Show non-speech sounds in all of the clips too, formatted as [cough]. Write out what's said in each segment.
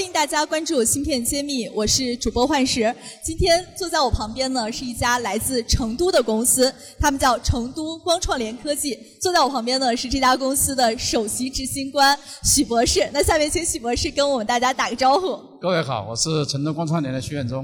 欢迎大家关注芯片揭秘，我是主播幻石。今天坐在我旁边呢是一家来自成都的公司，他们叫成都光创联科技。坐在我旁边呢是这家公司的首席执行官许博士。那下面请许博士跟我们大家打个招呼。各位好，我是成都光创联的徐远忠。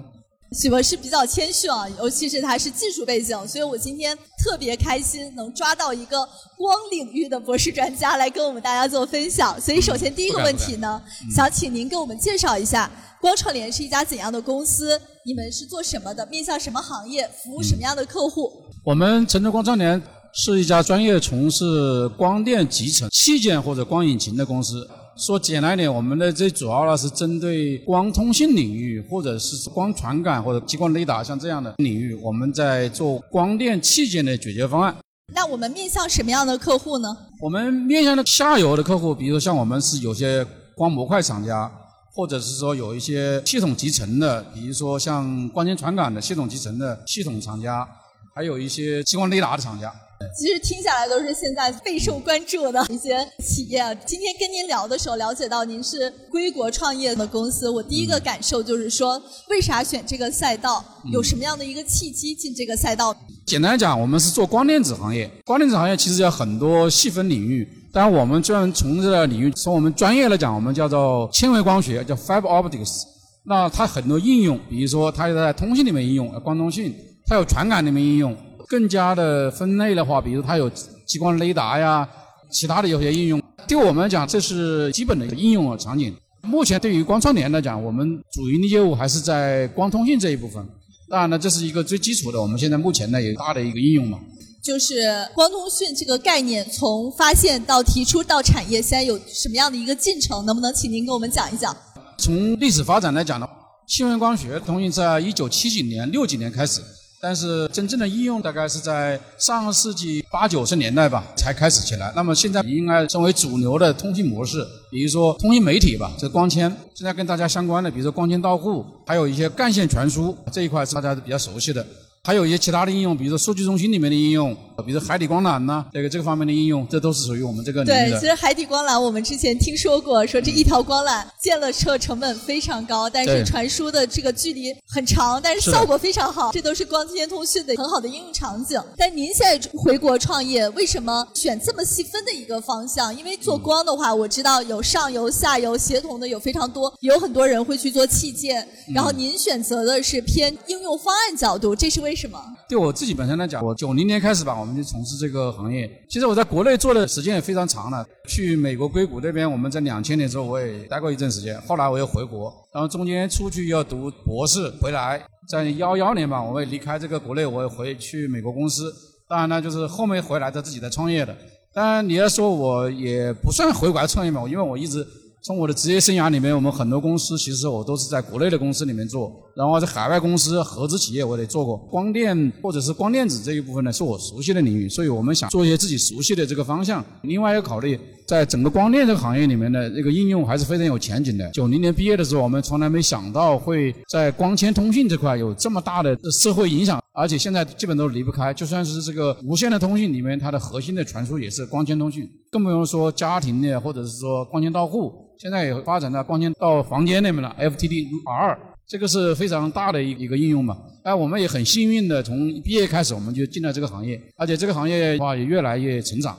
许博士比较谦逊啊，尤其是他是技术背景，所以我今天特别开心能抓到一个光领域的博士专家来跟我们大家做分享。所以首先第一个问题呢，想请您给我们介绍一下光创联是一家怎样的公司？你们是做什么的？面向什么行业？服务什么样的客户？我们成都光创联是一家专业从事光电集成器件或者光引擎的公司。说简单一点，我们的最主要呢是针对光通信领域，或者是光传感或者激光雷达像这样的领域，我们在做光电器件的解决方案。那我们面向什么样的客户呢？我们面向的下游的客户，比如说像我们是有些光模块厂家，或者是说有一些系统集成的，比如说像光纤传感的系统集成的系统厂家，还有一些激光雷达的厂家。其实听下来都是现在备受关注的一些企业。今天跟您聊的时候，了解到您是归国创业的公司，我第一个感受就是说，为啥选这个赛道？有什么样的一个契机进这个赛道？简单讲，我们是做光电子行业。光电子行业其实有很多细分领域，当然我们专门从这个领域，从我们专业来讲，我们叫做纤维光学，叫 fiber optics。那它很多应用，比如说它在通信里面应用，光通信；它有传感里面应用。更加的分类的话，比如它有激光雷达呀，其他的有些应用，对我们来讲，这是基本的应用场景。目前对于光串联来讲，我们主营的业务还是在光通信这一部分。当然呢，这是一个最基础的，我们现在目前呢有大的一个应用嘛。就是光通讯这个概念，从发现到提出到产业，现在有什么样的一个进程？能不能请您给我们讲一讲？从历史发展来讲呢，新闻光学通讯在一九七几年、六几年开始。但是真正的应用大概是在上个世纪八九十年代吧才开始起来。那么现在应该称为主流的通信模式，比如说通信媒体吧，这光纤。现在跟大家相关的，比如说光纤到户，还有一些干线传输这一块是大家比较熟悉的。还有一些其他的应用，比如说数据中心里面的应用，比如海底光缆呐，这个这个方面的应用，这都是属于我们这个领域的。对，其实海底光缆我们之前听说过，说这一条光缆建了车成本非常高，但是传输的这个距离很长，但是效果非常好，这都是光纤通讯的很好的应用场景。但您现在回国创业，为什么选这么细分的一个方向？因为做光的话，我知道有上游、下游协同的有非常多，有很多人会去做器件，然后您选择的是偏应用方案角度，这是为什么？对我自己本身来讲，我九零年开始吧，我我们就从事这个行业。其实我在国内做的时间也非常长了。去美国硅谷那边，我们在两千年之后我也待过一阵时间。后来我又回国，然后中间出去要读博士，回来在幺幺年吧，我也离开这个国内，我也回去美国公司。当然呢，就是后面回来的自己在创业的。当然你要说我也不算回国创业嘛，因为我一直。从我的职业生涯里面，我们很多公司其实我都是在国内的公司里面做，然后在海外公司、合资企业我也做过。光电或者是光电子这一部分呢，是我熟悉的领域，所以我们想做一些自己熟悉的这个方向。另外要考虑，在整个光电这个行业里面的这个应用还是非常有前景的。九零年毕业的时候，我们从来没想到会在光纤通信这块有这么大的社会影响，而且现在基本都离不开。就算是这个无线的通信里面，它的核心的传输也是光纤通讯，更不用说家庭的或者是说光纤到户。现在也发展到光纤到房间那边了，FTDR，这个是非常大的一一个应用嘛。哎，我们也很幸运的，从毕业开始我们就进了这个行业，而且这个行业的话也越来越成长。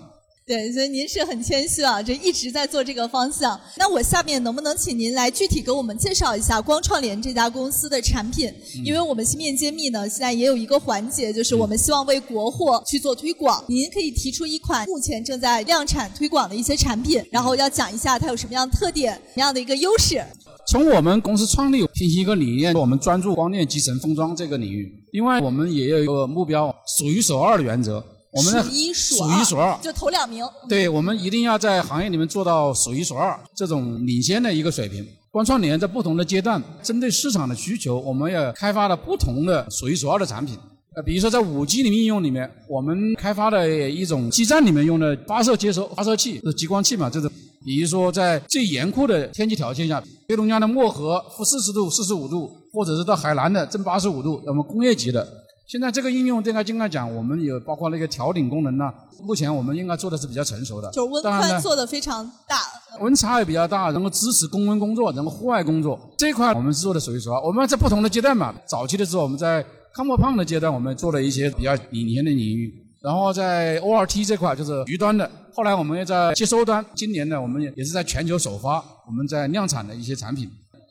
对，所以您是很谦虚啊，就一直在做这个方向。那我下面能不能请您来具体给我们介绍一下光创联这家公司的产品？因为我们芯片揭秘呢，现在也有一个环节，就是我们希望为国货去做推广。您可以提出一款目前正在量产推广的一些产品，然后要讲一下它有什么样的特点、什么样的一个优势。从我们公司创立凭一个理念，我们专注光电集成封装这个领域。另外，我们也有一个目标，数一数二的原则。我们数一数数一数二，就头两名。对，我们一定要在行业里面做到数一数二这种领先的一个水平。光创联在不同的阶段，针对市场的需求，我们要开发了不同的数一数二的产品。呃，比如说在五 G 的应用里面，我们开发的一种基站里面用的发射接收发射器，是激光器嘛？这种，比如说在最严酷的天气条件下，黑龙江的漠河负四十度、四十五度，或者是到海南的正八十五度，我们工业级的。现在这个应用，对它应该讲，我们有包括那个调顶功能呢。目前我们应该做的是比较成熟的，就温宽做的非常大，温差也比较大，能够支持公温工作，能够户外工作这一块，我们是做的属于说，我们在不同的阶段嘛。早期的时候，我们在。康莫胖的阶段，我们做了一些比较领先的领域，然后在 ORT 这块就是鱼端的，后来我们也在接收端，今年呢，我们也也是在全球首发我们在量产的一些产品，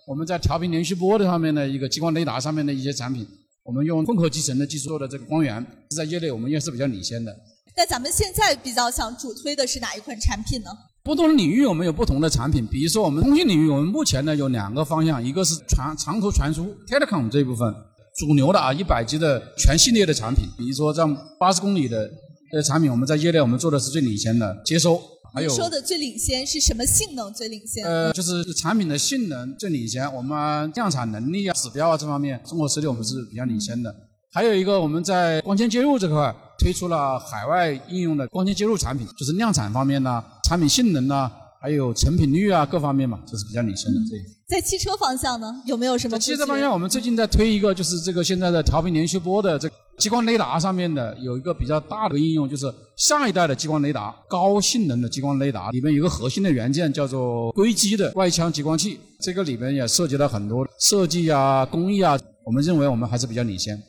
我们在调频连续波的上面的一个激光雷达上面的一些产品，我们用混合集成的技术做的这个光源，在业内我们也是比较领先的。那咱们现在比较想主推的是哪一款产品呢？不同的领域我们有不同的产品，比如说我们通信领域，我们目前呢有两个方向，一个是传长途传输 Telecom 这一部分。主流的啊，一百 G 的全系列的产品，比如说这样八十公里的的产品，我们在业内我们做的是最领先的接收。还有说的最领先是什么性能最领先？呃，就是产品的性能最领先，我们量产能力啊、指标啊这方面，中国实力我们是比较领先的。还有一个我们在光纤接入这块推出了海外应用的光纤接入产品，就是量产方面呢，产品性能呢。还有成品率啊，各方面嘛，这是比较领先的。这在汽车方向呢，有没有什么？在汽车方向，我们最近在推一个，就是这个现在的调频连续波的这激光雷达上面的有一个比较大的应用，就是下一代的激光雷达，高性能的激光雷达里面有个核心的元件叫做硅基的外腔激光器，这个里面也涉及到很多设计啊、工艺啊，我们认为我们还是比较领先。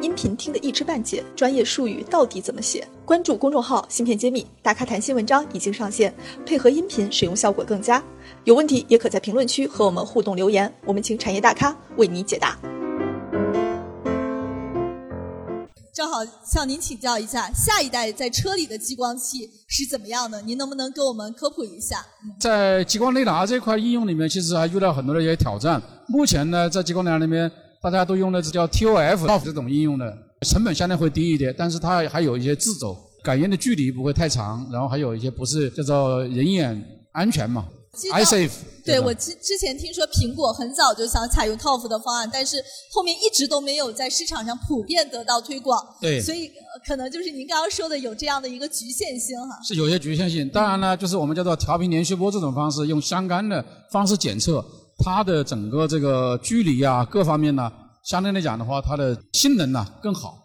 音频听得一知半解，专业术语到底怎么写？关注公众号“芯片揭秘”，大咖谈新文章已经上线，配合音频使用效果更佳。有问题也可在评论区和我们互动留言，我们请产业大咖为你解答。正好向您请教一下，下一代在车里的激光器是怎么样的？您能不能给我们科普一下？在激光雷达这块应用里面，其实还遇到很多的一些挑战。目前呢，在激光雷达里面。大家都用的是叫 TOF 这种应用的，成本相对会低一点，但是它还有一些自走感应的距离不会太长，然后还有一些不是叫做人眼安全嘛，iSafe。对我之之前听说苹果很早就想采用 TOF 的方案，但是后面一直都没有在市场上普遍得到推广。对，所以可能就是您刚刚说的有这样的一个局限性哈。是有些局限性，当然呢，就是我们叫做调频连续波这种方式，用相干的方式检测。它的整个这个距离啊，各方面呢，相对来讲的话，它的性能呢更好。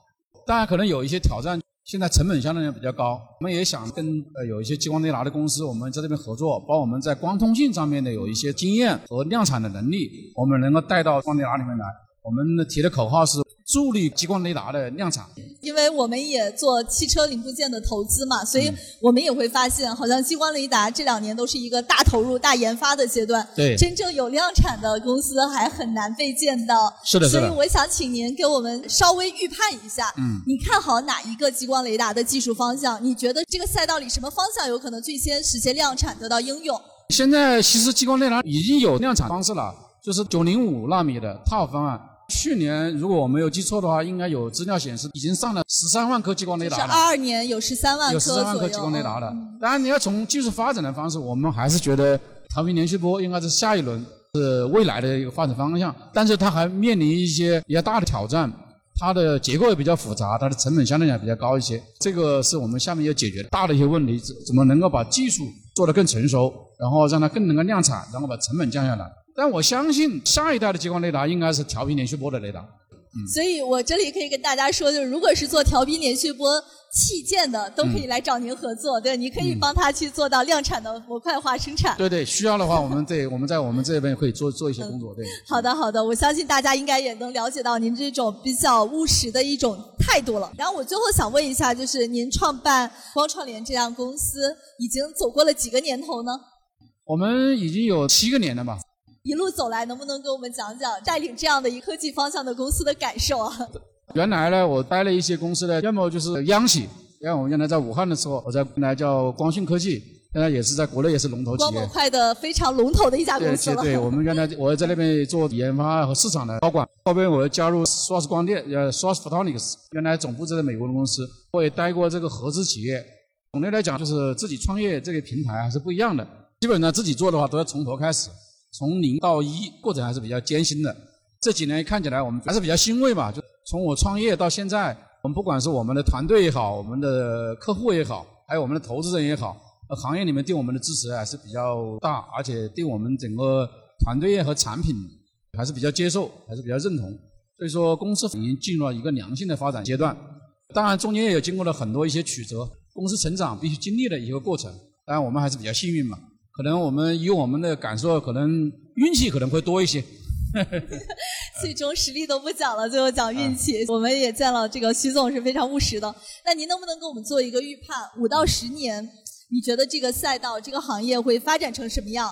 当然可能有一些挑战，现在成本相对来比较高。我们也想跟呃有一些激光雷达的公司，我们在这边合作，把我们在光通信上面的有一些经验和量产的能力，我们能够带到光雷达里面来。我们提的口号是。助力激光雷达的量产，因为我们也做汽车零部件的投资嘛，所以我们也会发现，好像激光雷达这两年都是一个大投入、大研发的阶段。对，真正有量产的公司还很难被见到。是的，是的。所以我想请您给我们稍微预判一下，嗯，你看好哪一个激光雷达的技术方向？你觉得这个赛道里什么方向有可能最先实现量产、得到应用？现在其实激光雷达已经有量产方式了，就是九零五纳米的 TOF 方案。去年如果我没有记错的话，应该有资料显示已经上了十三万颗激光雷达了。是二二年有十三万颗有十三万颗激光雷达的。当然，你要从技术发展的方式，我们还是觉得长频连续波应该是下一轮是未来的一个发展方向。但是它还面临一些比较大的挑战，它的结构也比较复杂，它的成本相对来讲比较高一些。这个是我们下面要解决的大的一些问题，怎么能够把技术做得更成熟，然后让它更能够量产，然后把成本降下来。但我相信下一代的激光雷达应该是调频连续波的雷达。嗯，所以我这里可以跟大家说，就是如果是做调频连续波器件的，都可以来找您合作。对，你可以帮他去做到量产的模块化生产。对对，需要的话，我们对我们在我们这边可以做做一些工作。对。好的好的，我相信大家应该也能了解到您这种比较务实的一种态度了。然后我最后想问一下，就是您创办光创联这样公司，已经走过了几个年头呢？我们已经有七个年了吧。一路走来，能不能给我们讲讲带领这样的一科技方向的公司的感受啊？原来呢，我待了一些公司呢，要么就是央企，像我原来在武汉的时候，我在原来叫光讯科技，现在也是在国内也是龙头企业。光模块的非常龙头的一家公司了。对，对我们原来 [laughs] 我在那边做研发和市场的高管，后边我又加入 Source 光电，呃，Source Photonics，原来总部在美国的公司，我也待过这个合资企业。总的来讲，就是自己创业这个平台还是不一样的，基本上自己做的话都要从头开始。从零到一过程还是比较艰辛的，这几年看起来我们还是比较欣慰吧，就从我创业到现在，我们不管是我们的团队也好，我们的客户也好，还有我们的投资人也好，行业里面对我们的支持还是比较大，而且对我们整个团队和产品还是比较接受，还是比较认同。所以说，公司已经进入了一个良性的发展阶段。当然，中间也有经过了很多一些曲折，公司成长必须经历的一个过程。当然，我们还是比较幸运嘛。可能我们以我们的感受，可能运气可能会多一些。[laughs] 最终实力都不讲了，最后讲运气。我们也见了这个徐总是非常务实的。那您能不能给我们做一个预判？五到十年，你觉得这个赛道、这个行业会发展成什么样？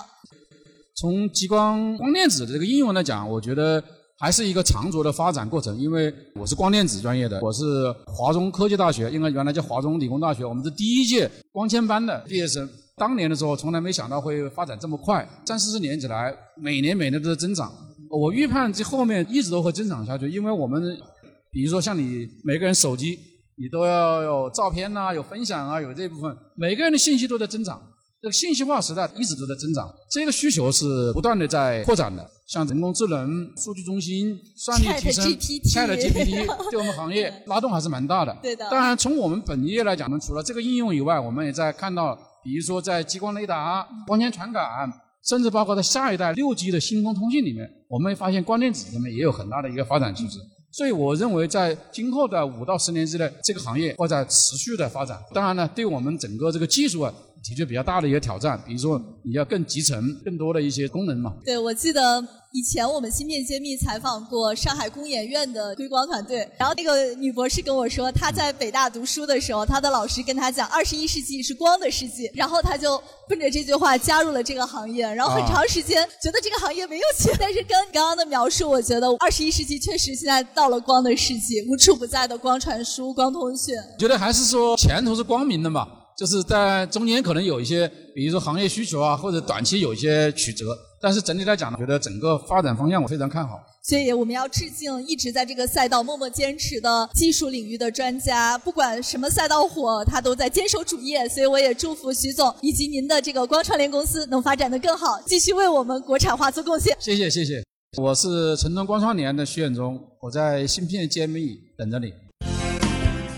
从激光光电子的这个应用来讲，我觉得还是一个长足的发展过程。因为我是光电子专业的，我是华中科技大学，应该原来叫华中理工大学，我们是第一届光纤班的毕业生。当年的时候，从来没想到会发展这么快，三四十年起来，每年每年都在增长。我预判这后面一直都会增长下去，因为我们，比如说像你每个人手机，你都要有照片呐，有分享啊，有这部分，每个人的信息都在增长。这个信息化时代一直都在增长，这个需求是不断的在扩展的。像人工智能、数据中心、算力提升、ChatGPT，[laughs] 对我们行业拉动还是蛮大的。对的。当然，从我们本业来讲呢，除了这个应用以外，我们也在看到。比如说，在激光雷达、光纤传感，甚至包括在下一代六 G 的星空通信里面，我们发现光电子里面也有很大的一个发展趋势。所以，我认为在今后的五到十年之内，这个行业会在持续的发展。当然呢，对我们整个这个技术啊。的确比较大的一个挑战，比如说你要更集成更多的一些功能嘛。对，我记得以前我们芯片揭秘采访过上海工研院的硅光团队，然后那个女博士跟我说，她在北大读书的时候，她的老师跟她讲，二十一世纪是光的世纪，然后她就奔着这句话加入了这个行业，然后很长时间觉得这个行业没有钱，[laughs] 但是跟刚刚的描述，我觉得二十一世纪确实现在到了光的世纪，无处不在的光传输、光通讯。觉得还是说前途是光明的嘛？就是在中间可能有一些，比如说行业需求啊，或者短期有一些曲折，但是整体来讲呢，觉得整个发展方向我非常看好。所以我们要致敬一直在这个赛道默默坚持的技术领域的专家，不管什么赛道火，他都在坚守主业。所以我也祝福徐总以及您的这个光创联公司能发展的更好，继续为我们国产化做贡献。谢谢谢谢，我是成通光创联的徐远忠，我在芯片揭秘等着你。